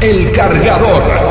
El cargador.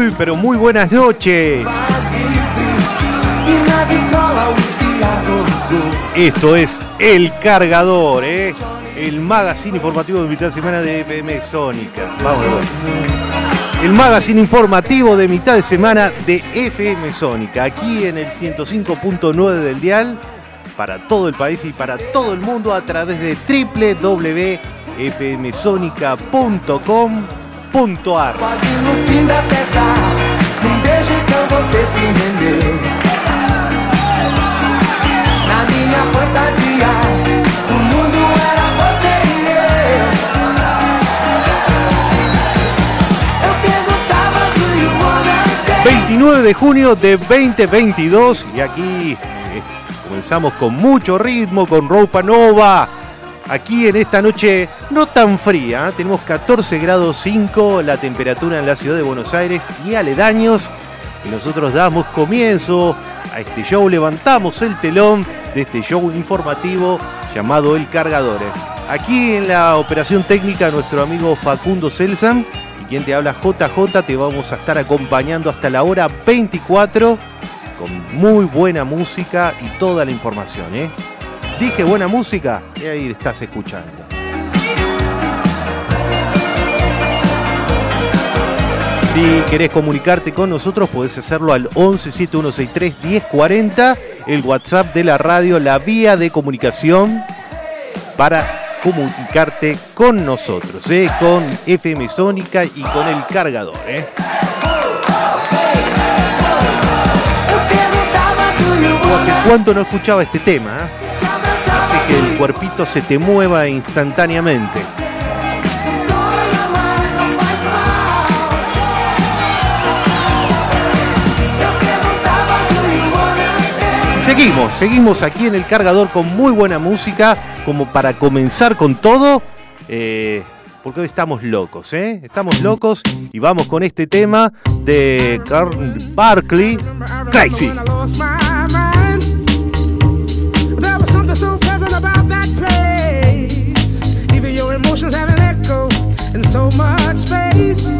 Muy pero muy buenas noches. Esto es El Cargador, ¿eh? el magazine informativo de mitad de semana de FM Sónica. Vamos. El magazine informativo de mitad de semana de FM Sónica, aquí en el 105.9 del dial, para todo el país y para todo el mundo a través de www.fmsonica.com.ar. Quase no fim da festa Num beijo então você se rendeu Na minha fantasia O mundo era você e eu Eu perguntava do you wanna dance 29 de junio de 2022 y aquí eh, comenzamos con mucho ritmo, con ropa nova. Aquí en esta noche no tan fría, ¿eh? tenemos 14 grados 5 la temperatura en la ciudad de Buenos Aires y aledaños. Y nosotros damos comienzo a este show, levantamos el telón de este show informativo llamado El Cargador. ¿eh? Aquí en la operación técnica nuestro amigo Facundo Selsan y quien te habla JJ, te vamos a estar acompañando hasta la hora 24 con muy buena música y toda la información. ¿eh? Dije buena música y ahí estás escuchando. Si querés comunicarte con nosotros, podés hacerlo al 11 7163 1040, el WhatsApp de la radio, la vía de comunicación para comunicarte con nosotros, ¿eh? con FM Sónica y con el cargador. ¿eh? ¿Hace cuánto no escuchaba este tema? ¿eh? Cuerpito se te mueva instantáneamente. Seguimos, seguimos aquí en el cargador con muy buena música, como para comenzar con todo, eh, porque hoy estamos locos, ¿eh? Estamos locos y vamos con este tema de Carl Barkley, Crazy. So much space.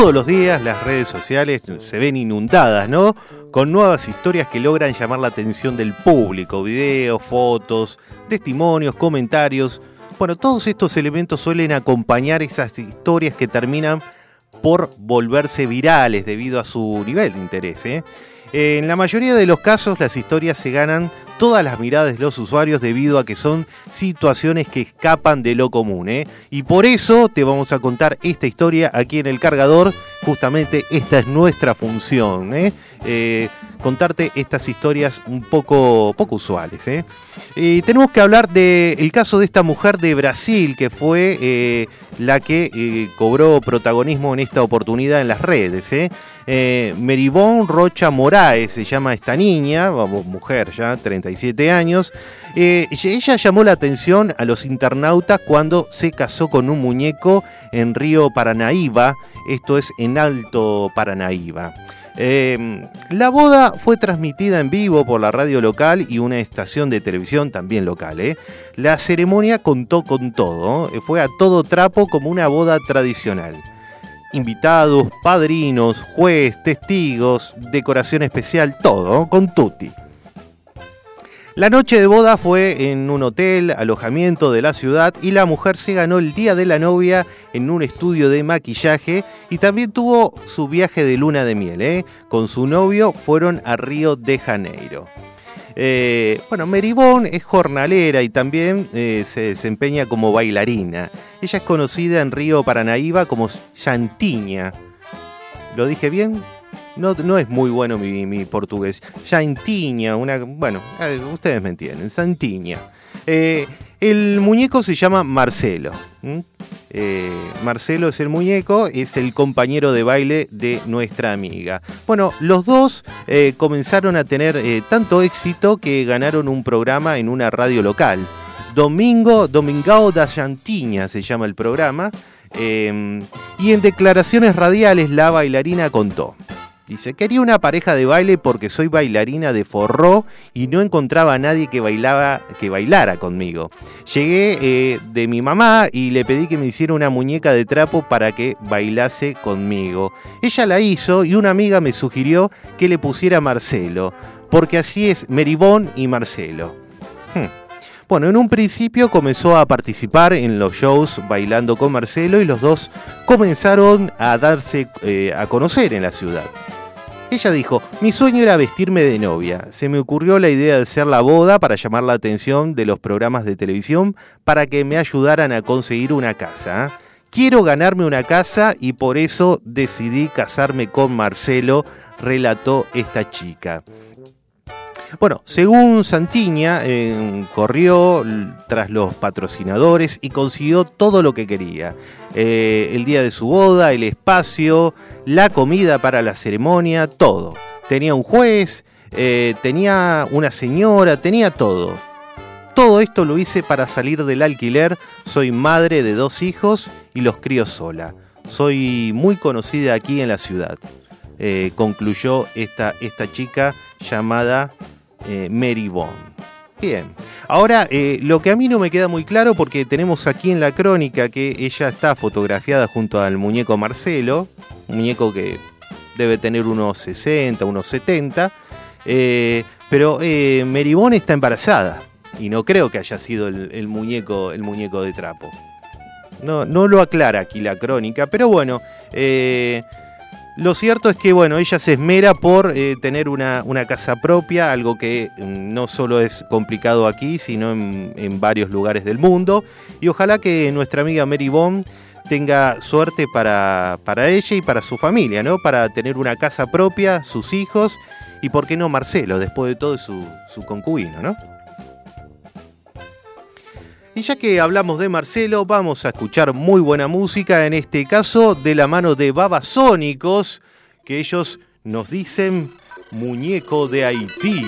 Todos los días las redes sociales se ven inundadas, ¿no? Con nuevas historias que logran llamar la atención del público, videos, fotos, testimonios, comentarios. Bueno, todos estos elementos suelen acompañar esas historias que terminan por volverse virales debido a su nivel de interés. ¿eh? En la mayoría de los casos las historias se ganan todas las miradas de los usuarios debido a que son situaciones que escapan de lo común. ¿eh? Y por eso te vamos a contar esta historia aquí en el cargador. Justamente esta es nuestra función. ¿eh? Eh, contarte estas historias un poco, poco usuales. ¿eh? Y tenemos que hablar del caso de esta mujer de Brasil que fue eh, la que eh, cobró protagonismo en esta oportunidad en las redes. ¿eh? Eh, Meribón Rocha Moraes se llama esta niña, mujer ya, 37 años. Eh, ella llamó la atención a los internautas cuando se casó con un muñeco en Río Paranaíba, esto es en Alto Paranaíba. Eh, la boda fue transmitida en vivo por la radio local y una estación de televisión también local. ¿eh? La ceremonia contó con todo, ¿eh? fue a todo trapo como una boda tradicional. Invitados, padrinos, juez, testigos, decoración especial, todo, con tutti. La noche de boda fue en un hotel, alojamiento de la ciudad, y la mujer se ganó el día de la novia en un estudio de maquillaje y también tuvo su viaje de luna de miel. ¿eh? Con su novio fueron a Río de Janeiro. Eh, bueno, Meribón es jornalera y también eh, se desempeña como bailarina. Ella es conocida en Río Paranaíba como Chantiña. ¿Lo dije bien? No, es muy bueno mi, portugués. Chantiña, una. Bueno, ustedes me entienden. Santiña. Eh, el muñeco se llama Marcelo. Eh, Marcelo es el muñeco, es el compañero de baile de nuestra amiga. Bueno, los dos eh, comenzaron a tener tanto éxito que ganaron un programa en una radio local. Domingo, Domingao da Chantiña se llama el programa. y en declaraciones radiales la bailarina contó. Dice, quería una pareja de baile porque soy bailarina de forró y no encontraba a nadie que, bailaba, que bailara conmigo. Llegué eh, de mi mamá y le pedí que me hiciera una muñeca de trapo para que bailase conmigo. Ella la hizo y una amiga me sugirió que le pusiera Marcelo, porque así es Meribón y Marcelo. Hmm. Bueno, en un principio comenzó a participar en los shows bailando con Marcelo y los dos comenzaron a darse eh, a conocer en la ciudad. Ella dijo, mi sueño era vestirme de novia. Se me ocurrió la idea de hacer la boda para llamar la atención de los programas de televisión para que me ayudaran a conseguir una casa. Quiero ganarme una casa y por eso decidí casarme con Marcelo, relató esta chica. Bueno, según Santiña, eh, corrió tras los patrocinadores y consiguió todo lo que quería. Eh, el día de su boda, el espacio, la comida para la ceremonia, todo. Tenía un juez, eh, tenía una señora, tenía todo. Todo esto lo hice para salir del alquiler. Soy madre de dos hijos y los crío sola. Soy muy conocida aquí en la ciudad. Concluyó esta, esta chica llamada eh, Mary Bond. Bien. Ahora, eh, lo que a mí no me queda muy claro, porque tenemos aquí en la crónica que ella está fotografiada junto al muñeco Marcelo, un muñeco que debe tener unos 60, unos 70, eh, pero eh, Meribón está embarazada y no creo que haya sido el, muñeco, el muñeco de trapo. No, no lo aclara aquí la crónica, pero bueno, eh, lo cierto es que bueno, ella se esmera por eh, tener una, una casa propia, algo que mm, no solo es complicado aquí, sino en, varios lugares del mundo. Y ojalá que nuestra amiga Mary Bond tenga suerte para, para ella y para su familia, ¿no? Para tener una casa propia, sus hijos y, ¿por qué no, Marcelo, después de todo, su, su concubino, ¿no? Y ya que hablamos de Marcelo, vamos a escuchar muy buena música, en este caso de la mano de Babasónicos, que ellos nos dicen Muñeco de Haití.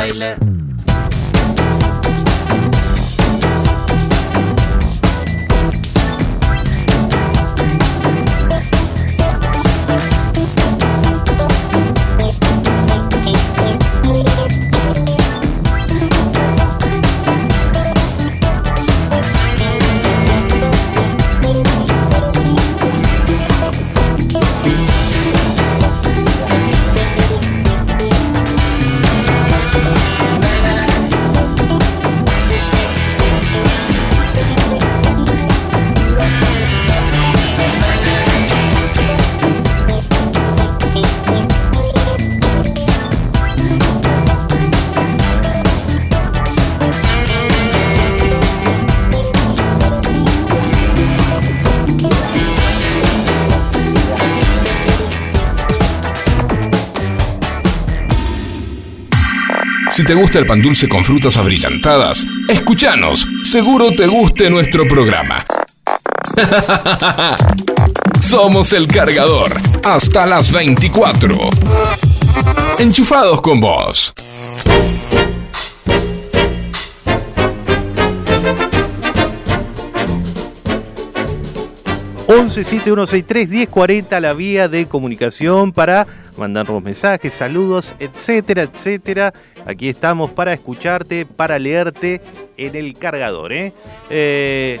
கடையில. Si te gusta el pan dulce con frutas abrillantadas, escúchanos. Seguro te guste nuestro programa. Somos el cargador. Hasta las 24. Enchufados con vos. 11 7163 1040 la vía de comunicación para mandarnos mensajes, saludos, etcétera, etcétera. Aquí estamos para escucharte, para leerte en el cargador. ¿eh? Eh,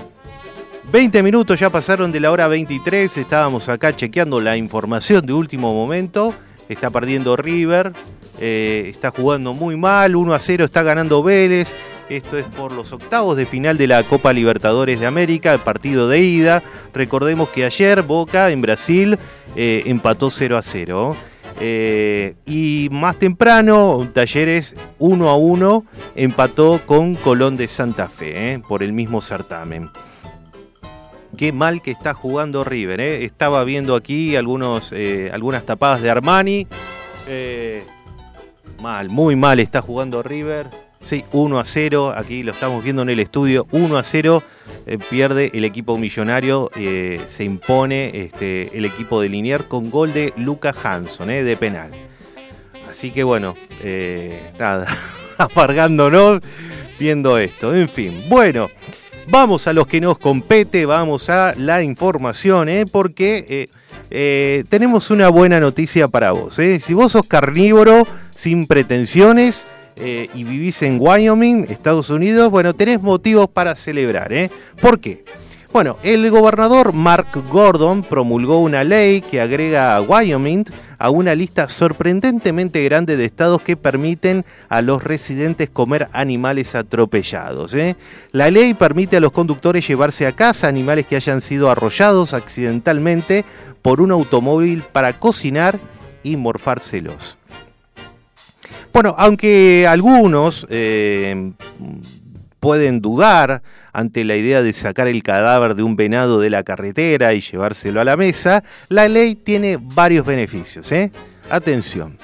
20 minutos ya pasaron de la hora 23, estábamos acá chequeando la información de último momento. Está perdiendo River, eh, está jugando muy mal, 1 a 0 está ganando Vélez. Esto es por los octavos de final de la Copa Libertadores de América, el partido de ida. Recordemos que ayer Boca en Brasil eh, empató 0 a 0. Eh, y más temprano, Talleres 1 a 1 empató con Colón de Santa Fe eh, por el mismo certamen. Qué mal que está jugando River. eh. Estaba viendo aquí algunos, algunas tapadas de Armani. Mal, muy mal está jugando River. Sí, 1 a 0. Aquí lo estamos viendo en el estudio. 1 a 0. eh, pierde el equipo millonario. eh, se impone este, el equipo de Linier con gol de Luca Hanson, eh, de penal. Así que bueno, nada, amargándonos viendo esto. En fin, bueno, vamos a los que nos compete, vamos a la información, porque tenemos una buena noticia para vos. Si vos sos carnívoro, sin pretensiones, eh, y vivís en Wyoming, Estados Unidos, bueno, tenés motivos para celebrar. ¿eh? ¿Por qué? Bueno, el gobernador Mark Gordon promulgó una ley que agrega a Wyoming a una lista sorprendentemente grande de estados que permiten a los residentes comer animales atropellados. ¿eh? La ley permite a los conductores llevarse a casa animales que hayan sido arrollados accidentalmente por un automóvil para cocinar y morfárselos. Bueno, aunque algunos eh, pueden dudar ante la idea de sacar el cadáver de un venado de la carretera y llevárselo a la mesa, la ley tiene varios beneficios. ¿eh? Atención.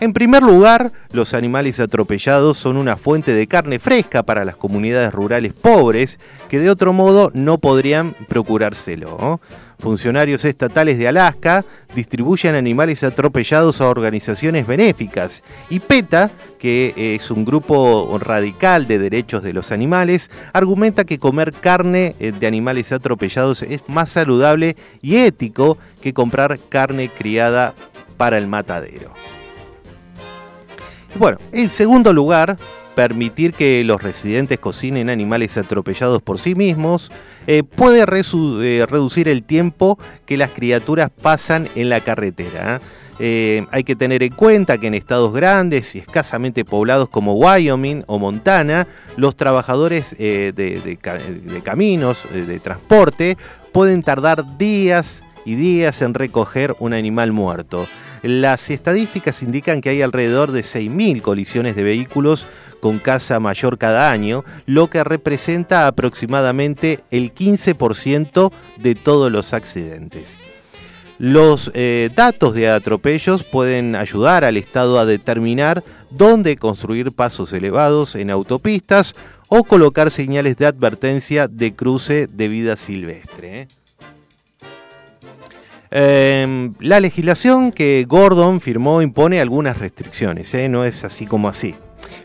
En primer lugar, los animales atropellados son una fuente de carne fresca para las comunidades rurales pobres que de otro modo no podrían procurárselo. Funcionarios estatales de Alaska distribuyen animales atropellados a organizaciones benéficas y PETA, que es un grupo radical de derechos de los animales, argumenta que comer carne eh, de animales atropellados es más saludable y ético que comprar carne criada para el matadero. Bueno, en segundo lugar, permitir que los residentes cocinen animales atropellados por sí mismos eh, puede eh, reducir el tiempo que las criaturas pasan en la carretera. Eh, hay que tener en cuenta que en estados grandes y escasamente poblados como Wyoming o Montana, los trabajadores de, de ca- de caminos, de transporte, pueden tardar días y días en recoger un animal muerto. Las estadísticas indican que hay alrededor de 6.000 colisiones de vehículos con casa mayor cada año, lo que representa aproximadamente el 15% de todos los accidentes. Los eh, datos de atropellos pueden ayudar al Estado a determinar dónde construir pasos elevados en autopistas o colocar señales de advertencia de cruce de vida silvestre. ¿eh? Eh, la legislación que Gordon firmó impone algunas restricciones, ¿eh? no es así como así.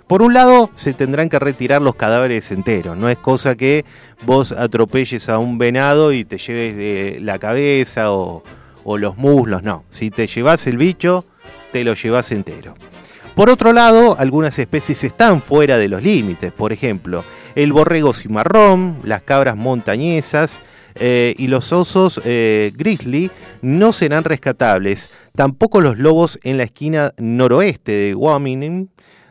Por un lado, se tendrán que retirar los cadáveres enteros, no es cosa que vos atropelles a un venado y te lleves la cabeza o, o los muslos, no. Si te llevas el bicho, te lo llevas entero. Por otro lado, algunas especies están fuera de los límites, por ejemplo, el borrego cimarrón, las cabras montañesas, eh, y los osos eh, grizzly no serán rescatables, tampoco los lobos en la esquina noroeste de Wyoming,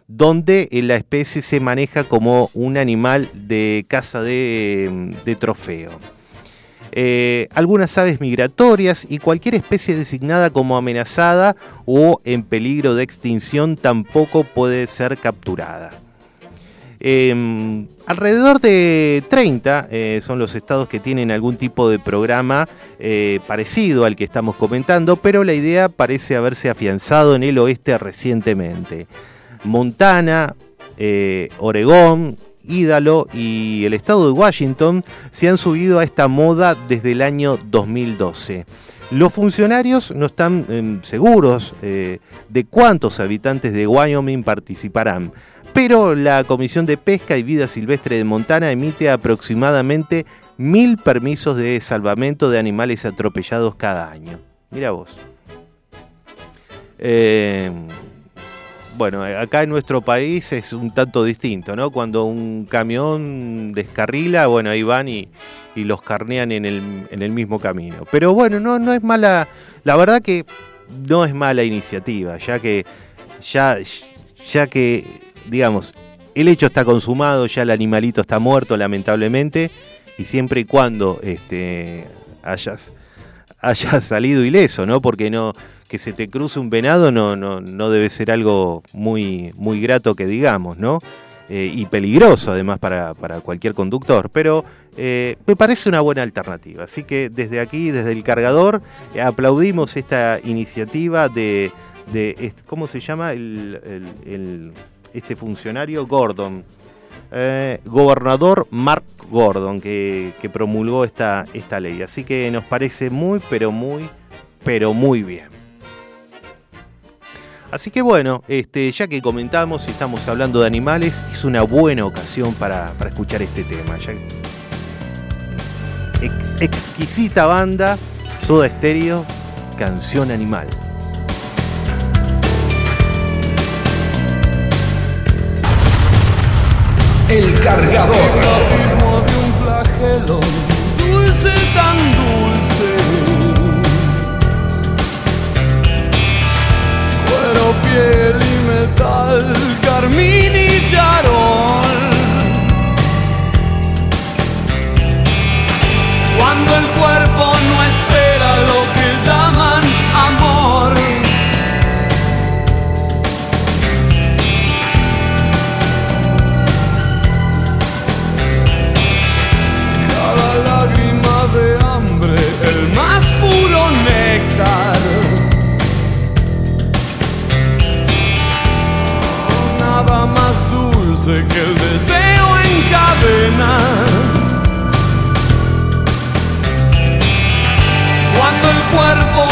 donde eh, la especie se maneja como un animal de caza de, de trofeo. Algunas aves migratorias y cualquier especie designada como amenazada o en peligro de extinción tampoco puede ser capturada. Eh, alrededor de 30 eh, son los estados que tienen algún tipo de programa eh, parecido al que estamos comentando, pero la idea parece haberse afianzado en el oeste recientemente. Montana, eh, Oregón, Ídalo y el estado de Washington se han subido a esta moda desde el año 2012. Los funcionarios no están eh, seguros de cuántos habitantes de Wyoming participarán, pero la Comisión de Pesca y Vida Silvestre de Montana emite aproximadamente mil permisos de salvamento de animales atropellados cada año. Mira vos. Eh, bueno, acá en nuestro país es un tanto distinto, ¿no? Cuando un camión descarrila, bueno, ahí van y, y los carnean en el, en el mismo camino. Pero bueno, no, no es mala, la verdad que no es mala iniciativa, ya que, ya, ya que, digamos, el hecho está consumado, ya el animalito está muerto, lamentablemente, y siempre y cuando este, hayas, salido ileso, ¿no? Porque no, que se te cruce un venado no, no, no debe ser algo muy, muy grato que digamos, ¿no? Eh, y peligroso además para, para cualquier conductor, pero eh, me parece una buena alternativa. Así que desde aquí, desde el cargador, eh, aplaudimos esta iniciativa de, de ¿cómo se llama? El- este funcionario Gordon, eh, gobernador Mark Gordon, que, promulgó esta, esta ley. Así que nos parece muy, pero muy, pero muy bien. Así que bueno, este, ya que comentamos y estamos hablando de animales, es una buena ocasión para, para escuchar este tema. ya- Ex- exquisita banda, Soda Stereo, Canción Animal. El cargador. abismo de un flagelo, dulce tan dulce. Cuero, piel y metal, carmín y charol. Cuando el cuerpo dulce que el deseo en cadenas. Cuando el cuerpo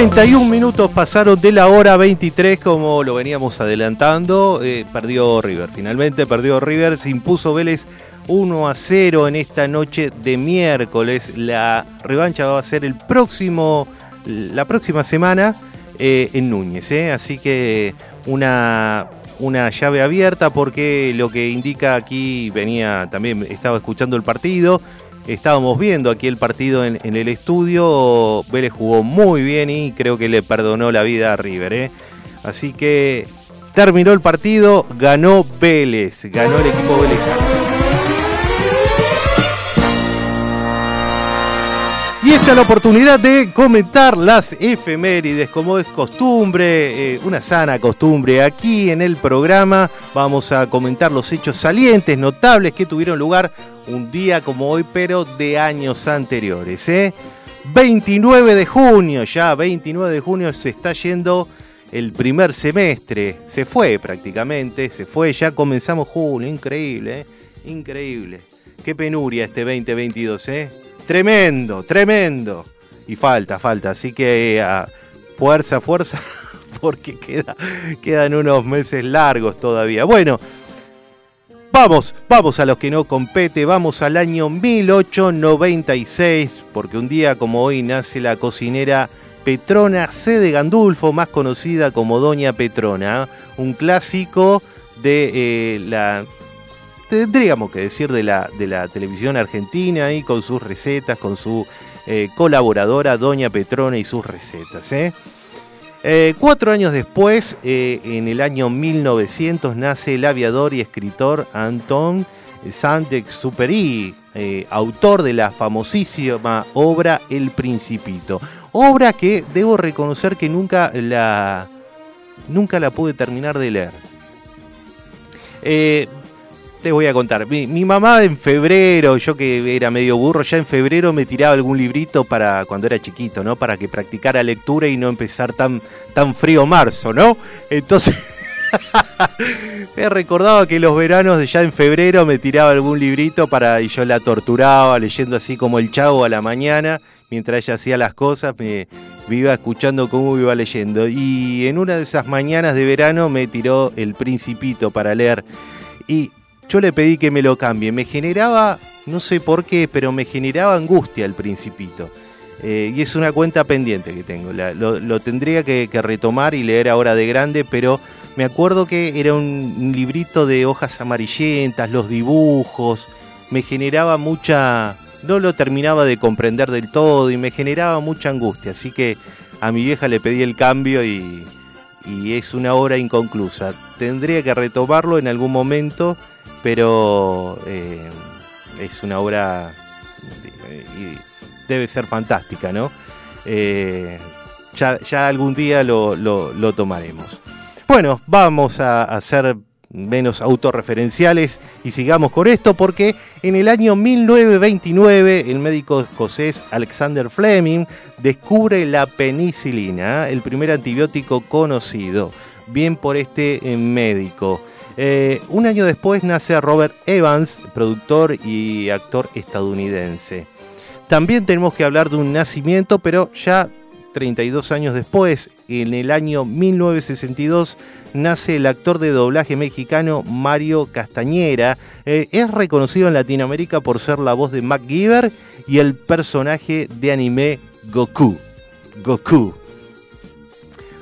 ...31 minutos pasaron de la hora 23 como lo veníamos adelantando... eh, perdió River, finalmente perdió River, se impuso Vélez 1 a 0 en esta noche de miércoles. La revancha va a ser el próximo, la próxima semana eh, en Núñez, ¿eh? así que una, una llave abierta porque lo que indica aquí, venía también, estaba escuchando el partido, estábamos viendo aquí el partido en, el estudio, Vélez jugó muy bien y creo que le perdonó la vida a River, ¿eh? así que terminó el partido, ganó Vélez, ganó el equipo Vélez. Y esta es la oportunidad de comentar las efemérides, como es costumbre, eh, una sana costumbre. Aquí en el programa vamos a comentar los hechos salientes, notables que tuvieron lugar un día como hoy, pero de años anteriores. ¿eh? 29 de junio, ya 29 de junio se está yendo el primer semestre. Se fue prácticamente, se fue, ya comenzamos junio, increíble, ¿eh? increíble. Qué penuria este 2022, ¿eh? Tremendo, tremendo. Y falta, falta. Así que eh, a fuerza, fuerza, porque queda, quedan unos meses largos todavía. Bueno, vamos, vamos a los que no compete. Vamos al año 1896, porque un día como hoy nace la cocinera Petrona C. de Gandulfo, más conocida como Doña Petrona. Un clásico de eh, la tendríamos que decir de la, de la televisión argentina y con sus recetas, con su eh, colaboradora Doña Petrona y sus recetas. ¿eh? Eh, cuatro años después, en el año 1900, nace el aviador y escritor Anton Saint-Exupéry, autor de la famosísima obra El Principito. Obra que debo reconocer que nunca la, nunca la pude terminar de leer. Te voy a contar. Mi, mamá en febrero, yo que era medio burro, ya en febrero me tiraba algún librito para cuando era chiquito, ¿no? Para que practicara lectura y no empezar tan, tan frío marzo, ¿no? Entonces. me recordaba que los veranos de ya en febrero me tiraba algún librito para y yo la torturaba leyendo así como el chavo a la mañana mientras ella hacía las cosas me, me iba escuchando cómo iba leyendo y en una de esas mañanas de verano me tiró el Principito para leer y yo le pedí que me lo cambie. Me generaba, no sé por qué, pero me generaba angustia el principito. Eh, y es una cuenta pendiente que tengo. Lo, lo, tendría que, retomar y leer ahora de grande, pero me acuerdo que era un, librito de hojas amarillentas, los dibujos. Me generaba mucha... No lo terminaba de comprender del todo y me generaba mucha angustia. Así que a mi vieja le pedí el cambio y, y es una obra inconclusa. Tendría que retomarlo en algún momento pero eh, es una obra y debe ser fantástica, ¿no? Eh, ya, algún día lo, tomaremos. Bueno, vamos a, a ser menos autorreferenciales y sigamos con esto porque en el año 1929 el médico escocés Alexander Fleming descubre la penicilina, el primer antibiótico conocido, bien por este eh, médico. Eh, un año después nace Robert Evans, productor y actor estadounidense. También tenemos que hablar de un nacimiento, pero ya 32 años después, en el año 1962, nace el actor de doblaje mexicano Mario Castañera. Eh, es reconocido en Latinoamérica por ser la voz de MacGyver y el personaje de anime Goku. Goku.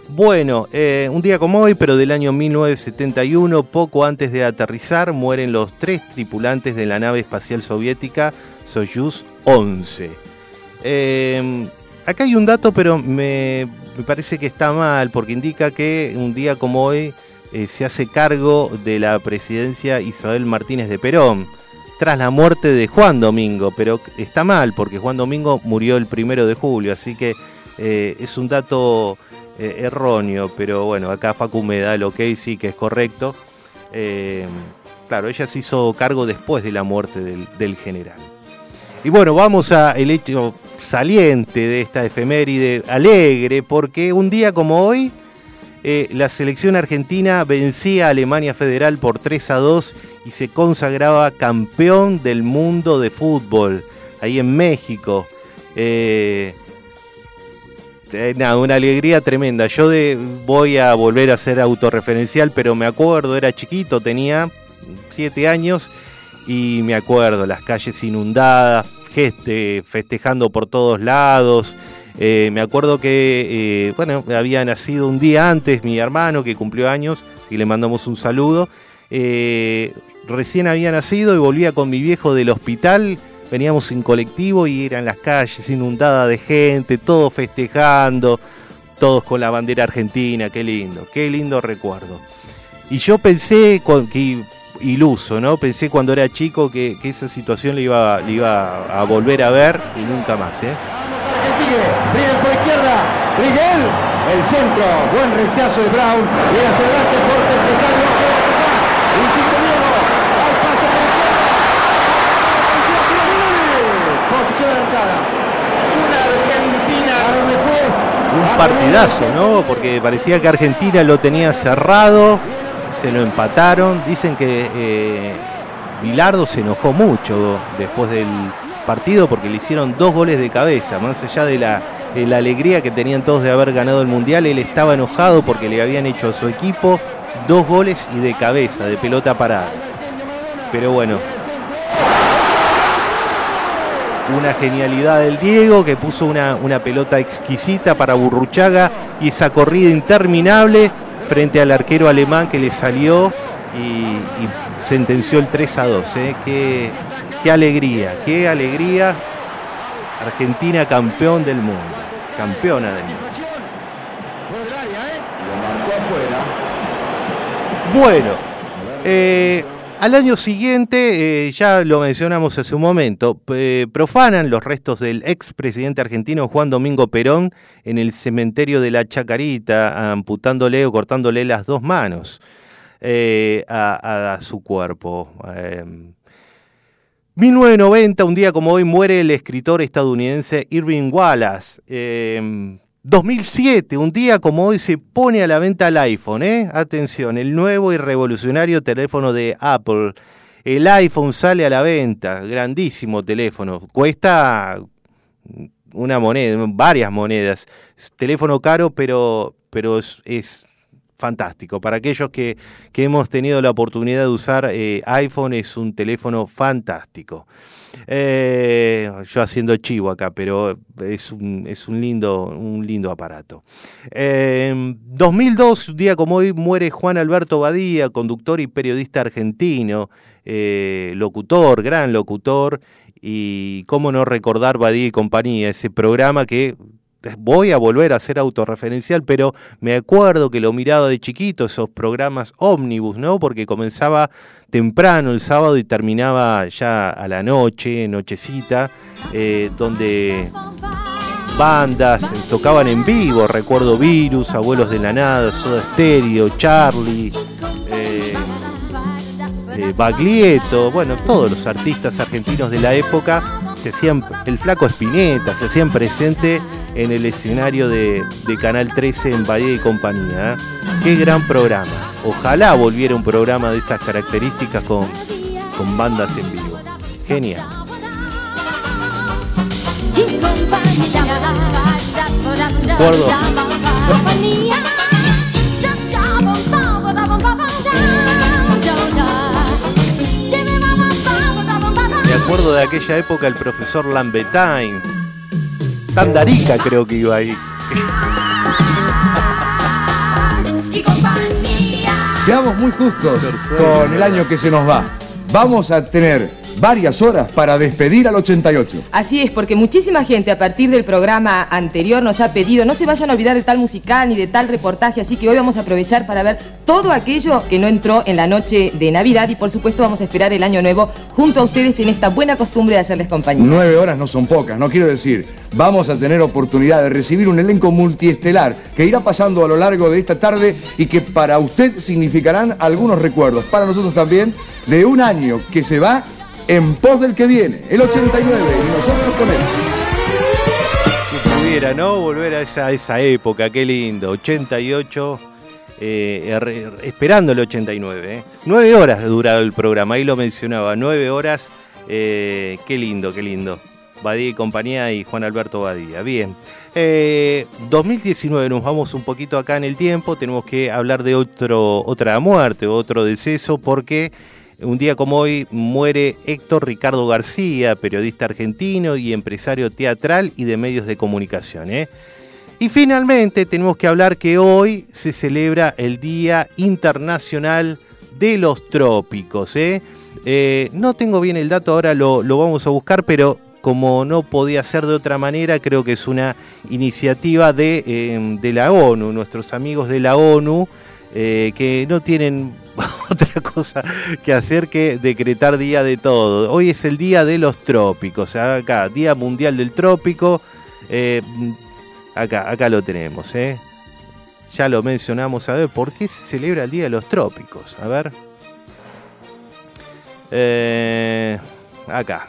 Bueno, eh, un día como hoy, pero del año 1971, poco antes de aterrizar, mueren los tres tripulantes de la nave espacial soviética Soyuz 11. Eh, acá hay un dato, pero me, me parece que está mal porque indica que un día como hoy eh, se hace cargo de la presidencia Isabel Martínez de Perón tras la muerte de Juan Domingo, pero está mal porque Juan Domingo murió el primero de julio, así que eh, es un dato eh, erróneo, pero bueno, acá Facu me da el ok, sí que es correcto. Eh, claro, ella se hizo cargo después de la muerte del, general. Y bueno, vamos a el hecho saliente de esta efeméride alegre, porque un día como hoy, eh, la selección argentina vencía a Alemania Federal por 3 a 2 y se consagraba campeón del mundo de fútbol, ahí en México. Eh, nada, una alegría tremenda. Yo voy a volver a ser autorreferencial, pero me acuerdo, era chiquito, tenía 7 años y me acuerdo, las calles inundadas, gente festejando por todos lados. Eh, me acuerdo que, eh, bueno, había nacido un día antes mi hermano que cumplió años y le mandamos un saludo. Recién había nacido y volvía con mi viejo del hospital. Veníamos en colectivo y eran las calles inundadas de gente, todos festejando, todos con la bandera argentina. Qué lindo, qué lindo recuerdo. Y yo pensé iluso, ¿no? Pensé cuando era chico que, que esa situación le iba, le iba a volver a ver y nunca más, ¿eh? Brian por izquierda, Miguel, el centro, buen rechazo de Brown, y hacia adelante fuerte empresario, insiste Diego, al pase por izquierda, posición adelantada, una Argentina, ahora después, Un partidazo, ¿no? Porque parecía que Argentina lo tenía cerrado, se lo empataron. Dicen que eh, se enojó mucho después del partido porque le hicieron dos goles de cabeza, más allá de la, de la alegría que tenían todos de haber ganado el Mundial, él estaba enojado porque le habían hecho a su equipo dos goles y de cabeza, de pelota parada. Pero bueno, una genialidad del Diego que puso una, una pelota exquisita para Burruchaga y esa corrida interminable frente al arquero alemán que le salió y, sentenció el 3 a 2. ¿eh? Qué, qué alegría, qué alegría. Argentina campeón del mundo, campeona del mundo. Bueno, eh, al año siguiente, eh, ya lo mencionamos hace un momento, eh, profanan los restos del expresidente argentino Juan Domingo Perón en el cementerio de la Chacarita, amputándole o cortándole las dos manos eh, a, a su cuerpo. Eh, 1990, un día como hoy, muere el escritor estadounidense Irving Wallace. Eh, 2007, un día como hoy, se pone a la venta el iPhone. ¿eh? Atención, el nuevo y revolucionario teléfono de Apple. El iPhone sale a la venta, grandísimo teléfono. Cuesta una moneda, varias monedas. Teléfono caro, pero, pero es fantástico. Para aquellos que, que, hemos tenido la oportunidad de usar eh, iPhone, es un teléfono fantástico. Eh, yo haciendo chivo acá, pero es un, es un, lindo, un lindo aparato. Eh, 2002, un día como hoy, muere Juan Alberto Badía, conductor y periodista argentino, eh, locutor, gran locutor, y cómo no recordar Badía y compañía, ese programa que voy a volver a ser autorreferencial, pero me acuerdo que lo miraba de chiquito, esos programas ómnibus, ¿no? Porque comenzaba temprano el sábado y terminaba ya a la noche, nochecita, eh, donde bandas eh, tocaban en vivo, recuerdo Virus, Abuelos de la Nada, Soda Stereo, Charlie, eh, Baglietto, bueno, todos los artistas argentinos de la época se hacían, el flaco Espineta, se hacían presente en el escenario de, de Canal 13 en Bahía y compañía. ¿eh? Qué gran programa. Ojalá volviera un programa de esas características con, con bandas en vivo. Genial. Gordo. Acuerdo de aquella época el profesor Lambetain. Tandarica creo que iba ahí. Seamos muy justos con el año que se nos va. Vamos a tener varias horas para despedir al 88. Así es, porque muchísima gente a partir del programa anterior nos ha pedido no se vayan a olvidar de tal musical ni de tal reportaje, así que hoy vamos a aprovechar para ver todo aquello que no entró en la noche de Navidad y por supuesto vamos a esperar el año nuevo junto a ustedes en esta buena costumbre de hacerles compañía. Nueve horas no son pocas, no quiero decir, vamos a tener oportunidad de recibir un elenco multiestelar que irá pasando a lo largo de esta tarde y que para usted significarán algunos recuerdos, para nosotros también, de un año que se va en pos del que viene, el 89, y nosotros con él. Que pudiera, ¿no? Volver a esa, esa época, qué lindo. 88, eh, er- esperando el 89. ¿eh? Nueve horas durado el programa, ahí lo mencionaba, nueve horas. eh, qué lindo, qué lindo. Badía y compañía y Juan Alberto Badía. Bien. Eh, 2019, nos vamos un poquito acá en el tiempo. Tenemos que hablar de otro, otra muerte, otro deceso, porque un día como hoy muere Héctor Ricardo García, periodista argentino y empresario teatral y de medios de comunicación. ¿eh? Y finalmente tenemos que hablar que hoy se celebra el Día Internacional de los Trópicos. ¿eh? Eh, no tengo bien el dato, ahora lo, vamos a buscar, pero como no podía ser de otra manera, creo que es una iniciativa de, la ONU, nuestros amigos de la ONU, que no tienen otra cosa que hacer que decretar día de todo. Hoy es el día de los trópicos, acá, Día Mundial del Trópico. eh, acá, acá lo tenemos, ¿eh? Ya lo mencionamos, a ver, ¿por qué se celebra el Día de los Trópicos? A ver. Eh, acá.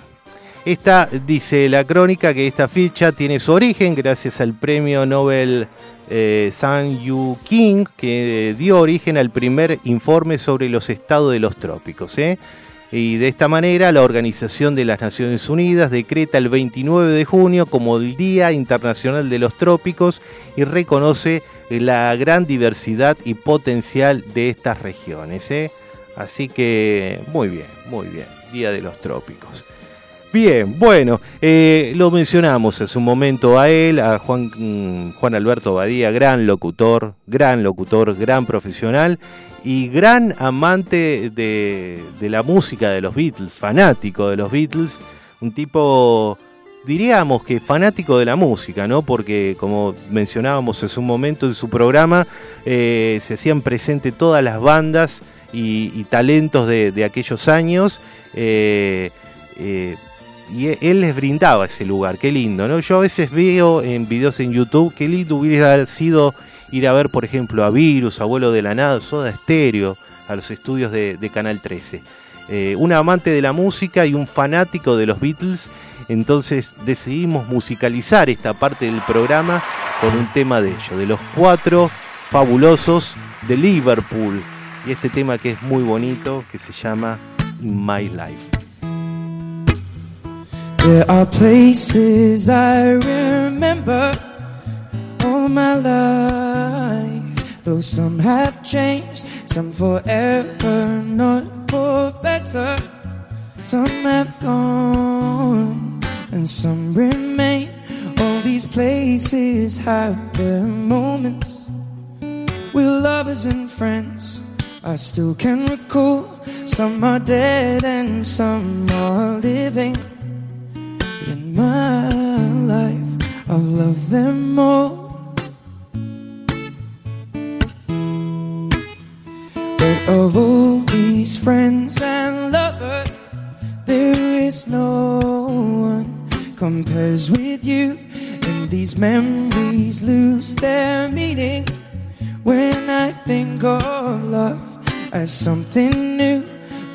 Esta dice la crónica que esta ficha tiene su origen gracias al premio Nobel eh, San Yu King, que dio origen al primer informe sobre los estados de los trópicos. ¿eh? Y de esta manera la Organización de las Naciones Unidas decreta el 29 de junio como el Día Internacional de los Trópicos y reconoce la gran diversidad y potencial de estas regiones. ¿eh? Así que muy bien, muy bien, Día de los Trópicos. Bien, bueno, eh, lo mencionamos hace un momento a él, a Juan, mm, Juan Alberto Badía, gran locutor, gran locutor, gran profesional y gran amante de, de la música de los Beatles, fanático de los Beatles, un tipo, diríamos que fanático de la música, ¿no? Porque como mencionábamos hace un momento en su programa, eh, se hacían presente todas las bandas y, talentos de, de aquellos años. eh, y e- él les brindaba ese lugar, qué lindo, ¿no? Yo a veces veo en videos en YouTube, qué lindo hubiera sido ir a ver, por ejemplo, a Virus, Abuelo de la Nada, Soda Stereo, a los estudios de, Canal 13. Eh, un amante de la música y un fanático de los Beatles, entonces decidimos musicalizar esta parte del programa con un tema de ellos, de los cuatro fabulosos de Liverpool. Y este tema que es muy bonito, que se llama My Life. There are places I remember all my life. Though some have changed, some forever, not for better. Some have gone, and some remain. All these places have their moments with lovers and friends. I still can recall some are dead and some are living. My life, I've loved them all. But of all these friends and lovers, there is no one compares with you. And these memories lose their meaning when I think of love as something new.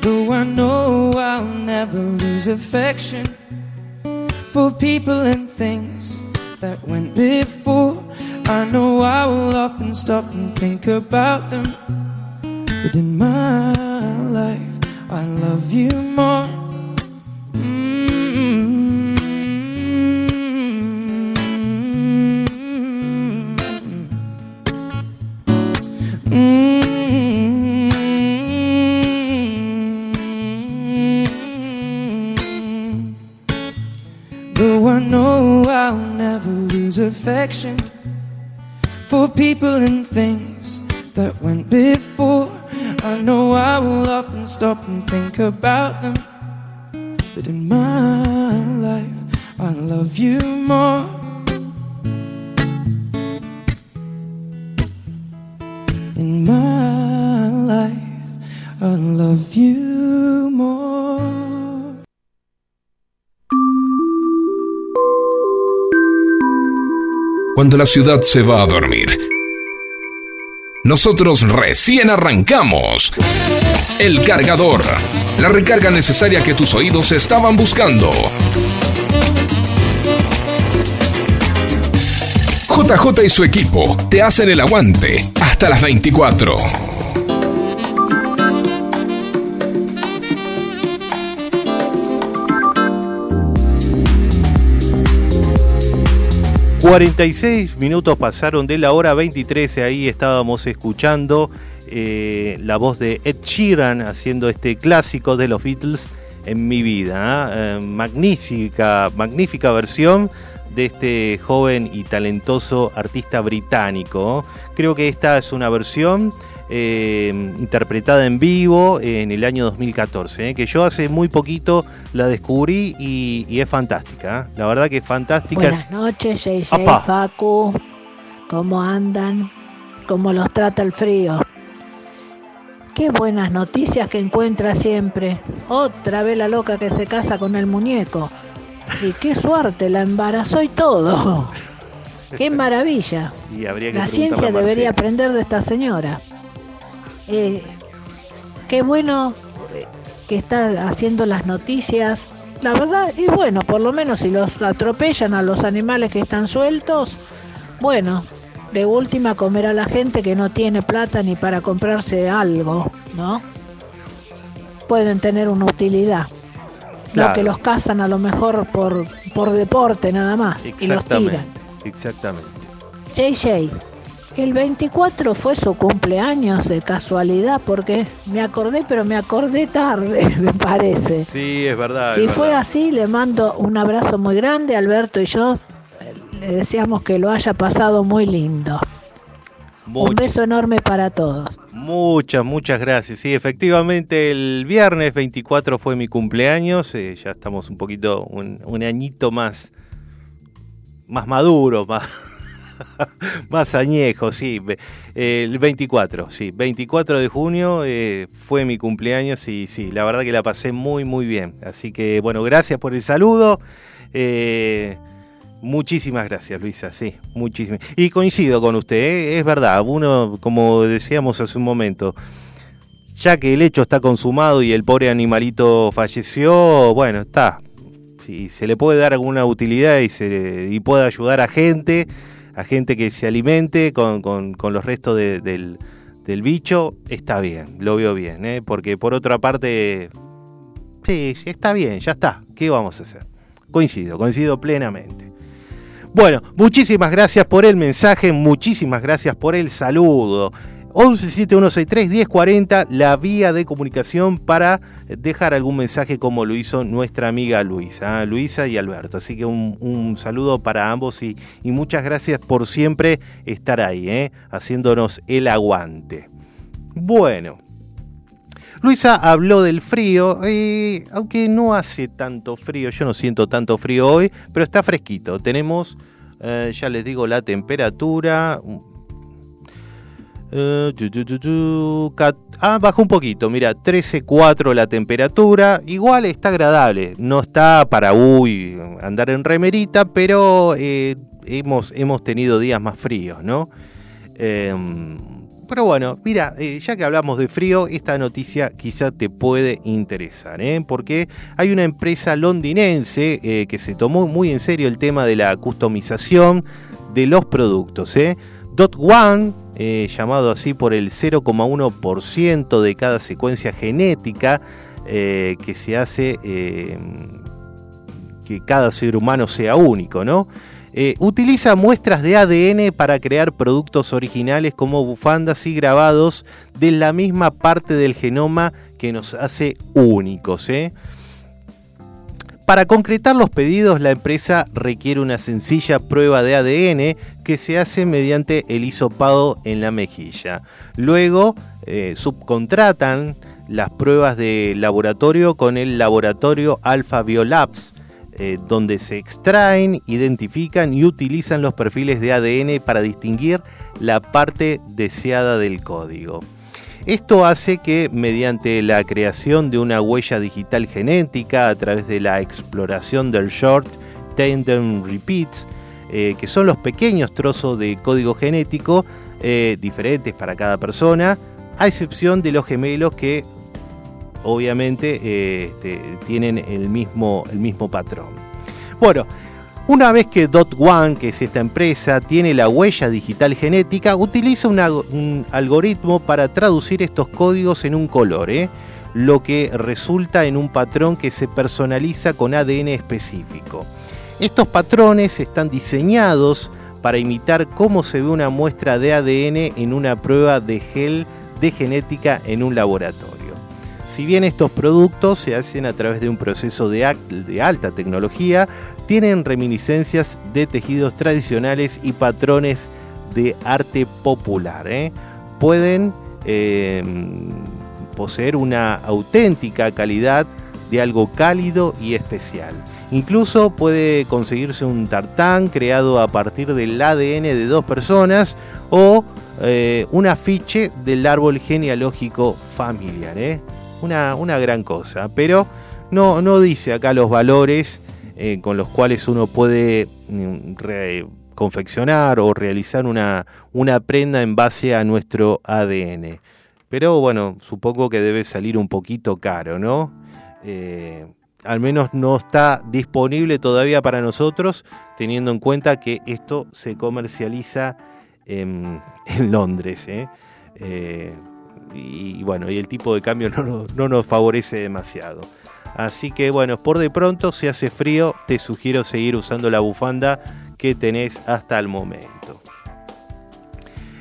Though I know I'll never lose affection for people and things that went before. I know I will often stop and think about them. But in my life, I love you more. People and things that went before. I know I will often stop and think about them. But in my life, I love you more. In my life, I love you more. Cuando la ciudad se va a dormir. Nosotros recién arrancamos. El cargador. La recarga necesaria que tus oídos estaban buscando. JJ y su equipo te hacen el aguante hasta las 24. 46 minutos pasaron de la hora 23 y ahí estábamos escuchando eh, la voz de Ed Sheeran haciendo este clásico de los Beatles en mi vida. ¿ah? Eh, magnífica, magnífica versión de este joven y talentoso artista británico. Creo que esta es una versión eh, interpretada en vivo en el año 2014, ¿eh? que yo hace muy poquito la descubrí y, y es fantástica. ¿eh? La verdad que es fantástica. Buenas noches, JJ, Apa. Facu. ¿Cómo andan? ¿Cómo los trata el frío? Qué buenas noticias que encuentra siempre. Otra vez la loca que se casa con el muñeco. Y qué suerte, la embarazó y todo. Qué maravilla. Y La ciencia debería aprender de esta señora. Eh, qué bueno eh, que está haciendo las noticias. La verdad, y bueno, por lo menos si los atropellan a los animales que están sueltos, bueno, de última comer a la gente que no tiene plata ni para comprarse algo, ¿no? Pueden tener una utilidad. Claro. Lo que los cazan a lo mejor por, por deporte nada más y los tiran. Exactamente. JJ, el 24 fue su cumpleaños de casualidad porque me acordé, pero me acordé tarde, me parece. Sí, es verdad. Si es fue verdad. así, le mando un abrazo muy grande. Alberto y yo eh, le deseamos que lo haya pasado muy lindo. Un beso enorme para todos. Muchas, muchas gracias. Sí, efectivamente el viernes 24 fue mi cumpleaños. eh, ya estamos un poquito, un, un añito más, más maduro, más, más añejo, sí. El 24, sí. 24 de junio eh, fue mi cumpleaños y sí, la verdad que la pasé muy, muy bien. Así que bueno, gracias por el saludo. Eh, Muchísimas gracias, Luisa, sí, muchísimas. Y coincido con usted, ¿eh? es verdad, uno, como decíamos hace un momento, ya que el hecho está consumado y el pobre animalito falleció, bueno, está. Si se le puede dar alguna utilidad y, se, y puede ayudar a gente, a gente que se alimente con, con- los restos de- del, del bicho, está bien, lo veo bien, ¿eh? porque por otra parte, sí, está bien, ya está, ¿qué vamos a hacer? Coincido, coincido plenamente. Bueno, muchísimas gracias por el mensaje, muchísimas gracias por el saludo. 1171631040, la vía de comunicación para dejar algún mensaje como lo hizo nuestra amiga Luisa, ¿eh? Luisa y Alberto. Así que un, saludo para ambos y, muchas gracias por siempre estar ahí, ¿eh? haciéndonos el aguante. Bueno, Luisa habló del frío, aunque no hace tanto frío, yo no siento tanto frío hoy, pero está fresquito. Tenemos, eh, ya les digo, la temperatura. Cat- ah, bajó un poquito, mira, 13.4 la temperatura. Igual está agradable, no está para andar en remerita, pero eh, hemos, hemos tenido días más fríos, ¿no? Em, pero bueno, mira, eh, ya que hablamos de frío, esta noticia quizá te puede interesar, porque hay una empresa londinense que se tomó muy en serio el tema de la customización de los productos. Dot One, eh, llamado así por el 0,1% de cada secuencia genética eh, que se hace eh, que cada ser humano sea único, ¿no? Utiliza muestras de ADN para crear productos originales como bufandas y grabados de la misma parte del genoma que nos hace únicos. Para concretar los pedidos, la empresa requiere una sencilla prueba de ADN que se hace mediante el hisopado en la mejilla. Luego, eh, subcontratan las pruebas de laboratorio con el laboratorio Alpha Biolabs, eh, donde se extraen, identifican y utilizan los perfiles de ADN para distinguir la parte deseada del código. Esto hace que mediante la creación de una huella digital genética a través de la exploración del short tandem repeats, eh, que son los pequeños trozos de código genético eh, diferentes para cada persona, a excepción de los gemelos que obviamente eh, este, tienen el mismo, el mismo patrón. Bueno, una vez que Dot One, que es esta empresa, tiene la huella digital genética, utiliza un algoritmo para traducir estos códigos en un color, lo que resulta en un patrón que se personaliza con ADN específico. Estos patrones están diseñados para imitar cómo se ve una muestra de ADN en una prueba de gel de genética en un laboratorio. Si bien estos productos se hacen a través de un proceso de, alta tecnología, tienen reminiscencias de tejidos tradicionales y patrones de arte popular. ¿eh? Pueden eh, poseer una auténtica calidad de algo cálido y especial. Incluso puede conseguirse un tartán creado a partir del ADN de dos personas o eh, un afiche del árbol genealógico familiar. ¿eh? Una, una gran cosa, pero no, no dice acá los valores eh, con los cuales uno puede mm, confeccionar o realizar una, una prenda en base a nuestro ADN. Pero bueno, supongo que debe salir un poquito caro, ¿no? Eh, al menos no está disponible todavía para nosotros, teniendo en cuenta que esto se comercializa en, Londres. ¿eh? Eh, y bueno, y el tipo de cambio no- no nos favorece demasiado. Así que bueno, por de pronto, si hace frío, te sugiero seguir usando la bufanda que tenés hasta el momento.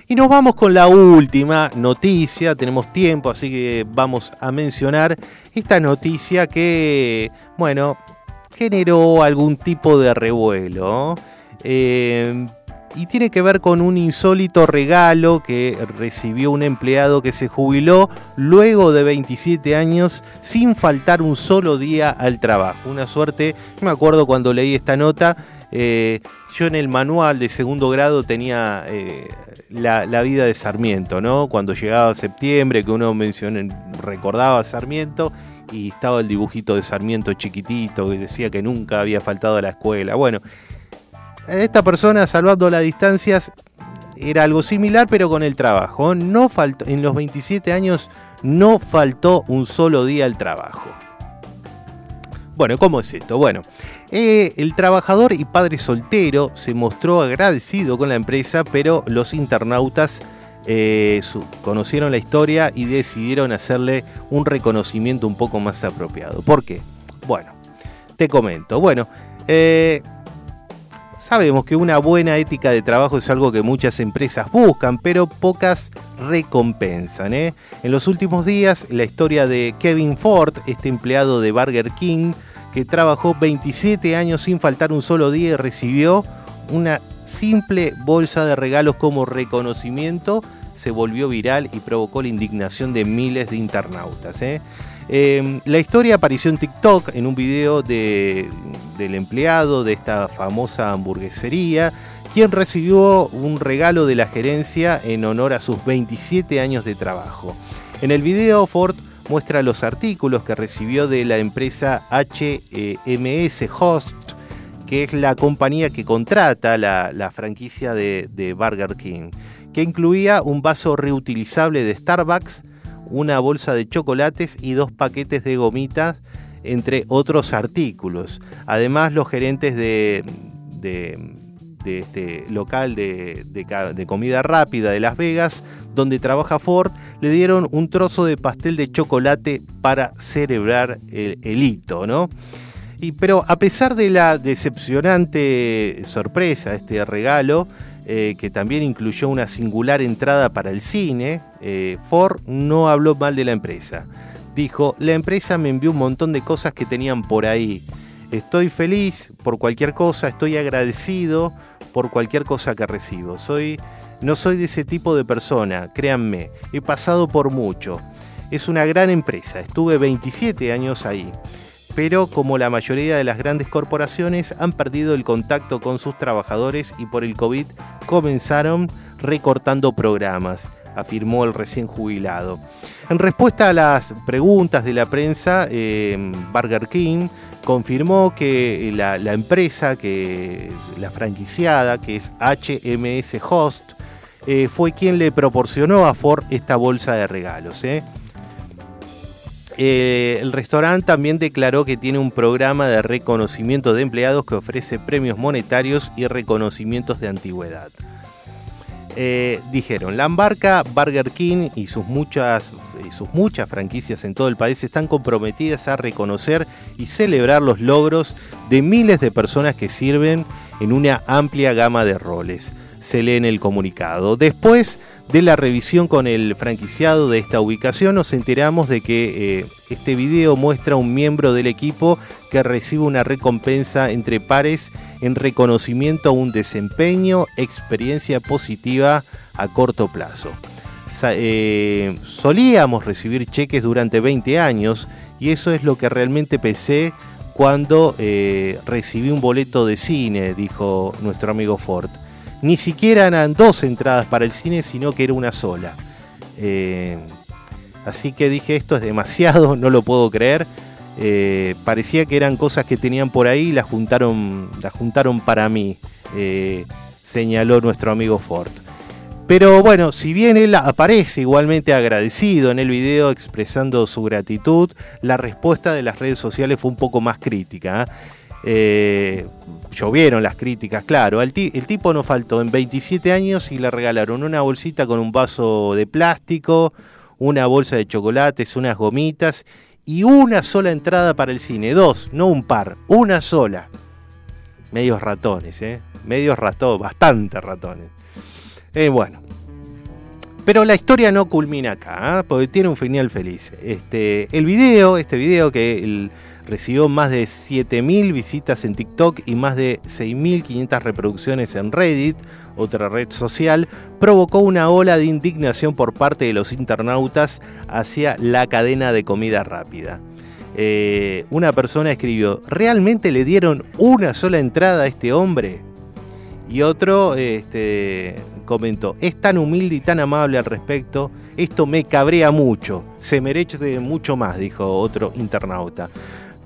Y nos vamos con la última noticia, tenemos tiempo, así que vamos a mencionar esta noticia que, bueno, generó algún tipo de revuelo. Eh, y tiene que ver con un insólito regalo que recibió un empleado que se jubiló luego de 27 años sin faltar un solo día al trabajo. Una suerte, me acuerdo cuando leí esta nota, eh, yo en el manual de segundo grado tenía eh, la, la vida de Sarmiento, ¿no? Cuando llegaba septiembre, que uno menciona, recordaba a Sarmiento y estaba el dibujito de Sarmiento chiquitito que decía que nunca había faltado a la escuela. Bueno, esta persona, salvando las distancias, era algo similar, pero con el trabajo. No faltó, en los 27 años no faltó un solo día al trabajo. Bueno, ¿cómo es esto? Bueno, eh, el trabajador y padre soltero se mostró agradecido con la empresa, pero los internautas eh, conocieron la historia y decidieron hacerle un reconocimiento un poco más apropiado. ¿Por qué? Bueno, te comento. Bueno, eh, Sabemos que una buena ética de trabajo es algo que muchas empresas buscan, pero pocas recompensan. ¿eh? En los últimos días, la historia de Kevin Ford, este empleado de Burger King, que trabajó 27 años sin faltar un solo día y recibió una simple bolsa de regalos como reconocimiento, se volvió viral y provocó la indignación de miles de internautas. ¿eh? Eh, la historia apareció en TikTok en un video de- del empleado de esta famosa hamburguesería, quien recibió un regalo de la gerencia en honor a sus 27 años de trabajo. En el video Ford muestra los artículos que recibió de la empresa HMS Host, que es la compañía que contrata la, franquicia de Burger King, que incluía un vaso reutilizable de Starbucks, una bolsa de chocolates y dos paquetes de gomitas, entre otros artículos. Además, los gerentes de, este local de, de ca- de comida rápida de Las Vegas, donde trabaja Ford, le dieron un trozo de pastel de chocolate para celebrar el, el hito, ¿no? Y, pero a pesar de la decepcionante sorpresa, este regalo, eh, que también incluyó una singular entrada para el cine, eh, Ford no habló mal de la empresa. Dijo, la empresa me envió un montón de cosas que tenían por ahí. Estoy feliz por cualquier cosa, estoy agradecido por cualquier cosa que recibo. Soy, no soy de ese tipo de persona, créanme, he pasado por mucho. Es una gran empresa, estuve 27 años ahí. Pero como la mayoría de las grandes corporaciones han perdido el contacto con sus trabajadores y por el COVID comenzaron recortando programas, afirmó el recién jubilado. En respuesta a las preguntas de la prensa, eh, Burger King confirmó que la, empresa, que la franquiciada, que es HMS Host, eh, fue quien le proporcionó a Ford esta bolsa de regalos. ¿eh? Eh, el restaurante también declaró que tiene un programa de reconocimiento de empleados que ofrece premios monetarios y reconocimientos de antigüedad. Eh, dijeron, la embarca Burger King y sus muchas, y sus muchas franquicias en todo el país están comprometidas a reconocer y celebrar los logros de miles de personas que sirven en una amplia gama de roles. Se lee en el comunicado. Después de la revisión con el franquiciado de esta ubicación, nos enteramos de que eh, este video muestra a un miembro del equipo que recibe una recompensa entre pares en reconocimiento a un desempeño, experiencia positiva a corto plazo. Eh, solíamos recibir cheques durante 20 años y eso es lo que realmente pensé cuando eh, recibí un boleto de cine, dijo nuestro amigo Ford. Ni siquiera eran dos entradas para el cine, sino que era una sola. Eh, así que dije, esto es demasiado, no lo puedo creer. Eh, parecía que eran cosas que tenían por ahí y las juntaron, las juntaron para mí, eh, señaló nuestro amigo Ford. Pero bueno, si bien él aparece igualmente agradecido en el video expresando su gratitud, la respuesta de las redes sociales fue un poco más crítica. Eh, llovieron las críticas, claro. El, ti- el tipo no faltó en 27 años y le regalaron una bolsita con un vaso de plástico, una bolsa de chocolates, unas gomitas y una sola entrada para el cine. Dos, no un par, una sola. Medios ratones, ¿eh? Medios ratones, bastante ratones. Eh, bueno. Pero la historia no culmina acá, ¿ah? porque tiene un final feliz. Este, el video, este video que el- recibió más de 7.000 visitas en TikTok y más de 6.500 reproducciones en Reddit, otra red social, provocó una ola de indignación por parte de los internautas hacia la cadena de comida rápida. Eh, una persona escribió, ¿realmente le dieron una sola entrada a este hombre? Y otro este, comentó, es tan humilde y tan amable al respecto, esto me cabrea mucho, se merece mucho más, dijo otro internauta.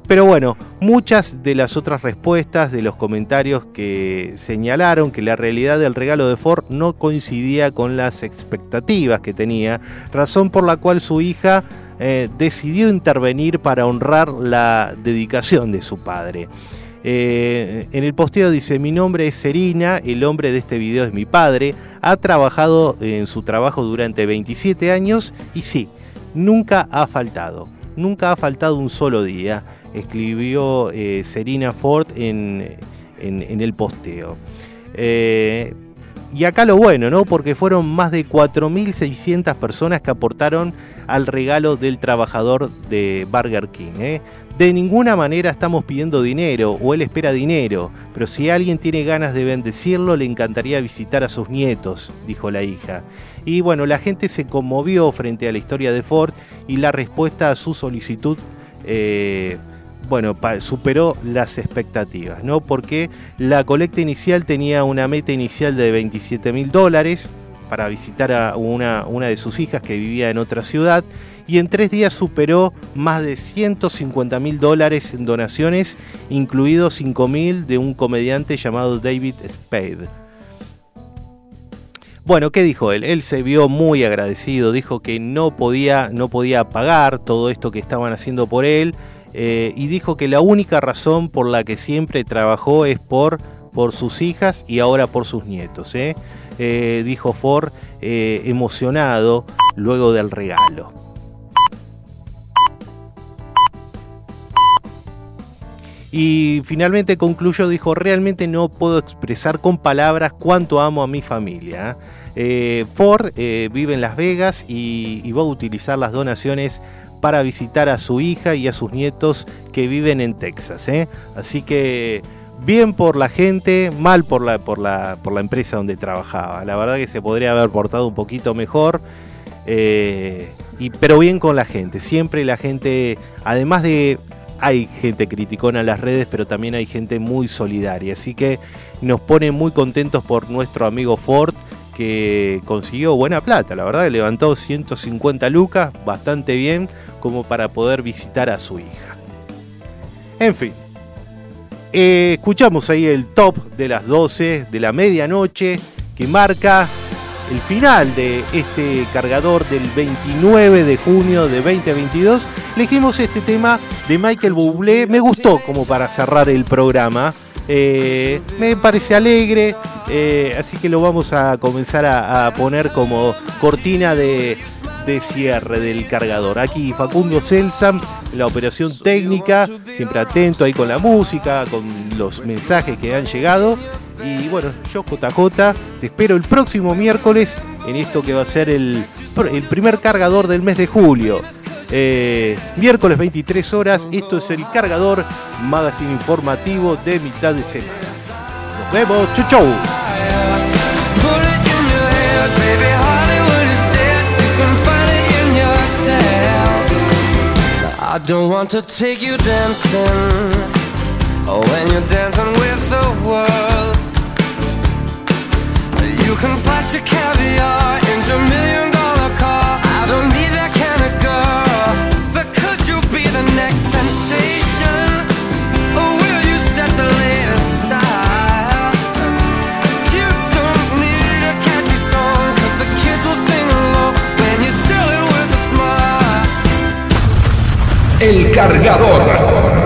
Pero bueno, muchas de las otras respuestas de los comentarios que señalaron que la realidad del regalo de Ford no coincidía con las expectativas que tenía, razón por la cual su hija eh, decidió intervenir para honrar la dedicación de su padre. Eh, en el posteo dice, mi nombre es Serina, el hombre de este video es mi padre, ha trabajado en su trabajo durante 27 años y sí, nunca ha faltado, nunca ha faltado un solo día, escribió eh, Serina Ford en, en- el posteo. Eh, y acá lo bueno, ¿no? Porque fueron más de 4.600 personas que aportaron al regalo del trabajador de Burger King. ¿eh? De ninguna manera estamos pidiendo dinero o él espera dinero, pero si alguien tiene ganas de bendecirlo, le encantaría visitar a sus nietos, dijo la hija. Y bueno, la gente se conmovió frente a la historia de Ford y la respuesta a su solicitud bueno, superó las expectativas, ¿no? Porque la colecta inicial tenía una meta inicial de 27 mil dólares para visitar a una, una de sus hijas que vivía en otra ciudad y en tres días superó más de 150 mil dólares en donaciones, incluidos 5 mil de un comediante llamado David Spade. Bueno, ¿qué dijo él? Él se vio muy agradecido, dijo que no podía, no podía pagar todo esto que estaban haciendo por él eh, y dijo que la única razón por la que siempre trabajó es por, por sus hijas y ahora por sus nietos. ¿eh? Eh, dijo Ford emocionado luego del regalo. Y finalmente concluyó, dijo, realmente no puedo expresar con palabras cuánto amo a mi familia. Ford vive en Las Vegas y va a utilizar las donaciones para visitar a su hija y a sus nietos que viven en Texas. ¿eh? Así que bien por la gente, mal por la, por, la, por la empresa donde trabajaba. La verdad que se podría haber portado un poquito mejor. Eh, y, pero bien con la gente. Siempre la gente, además de hay gente criticona en las redes, pero también hay gente muy solidaria. Así que nos pone muy contentos por nuestro amigo Ford, que consiguió buena plata, la verdad, levantó 150 lucas, bastante bien, como para poder visitar a su hija. En fin, eh, escuchamos ahí el top de las 12 de la medianoche, que marca el final de este cargador del 29 de junio de 2022. Elegimos este tema de Michael Bublé. Me gustó como para cerrar el programa. Eh, me parece alegre, eh, así que lo vamos a comenzar a, poner como cortina de, de cierre del cargador. Aquí Facundo Celsam, la operación técnica, siempre atento ahí con la música, con los mensajes que han llegado. Y bueno, yo JJ, te espero el próximo miércoles en esto que va a ser el, el primer cargador del mes de julio. Eh, miércoles 23 horas, esto es el cargador magazine informativo de mitad de semana. Nos vemos, chau chau. I don't want to take you dancing. Oh, when you're dancing with the world. You can flash your caviar into million El cargador.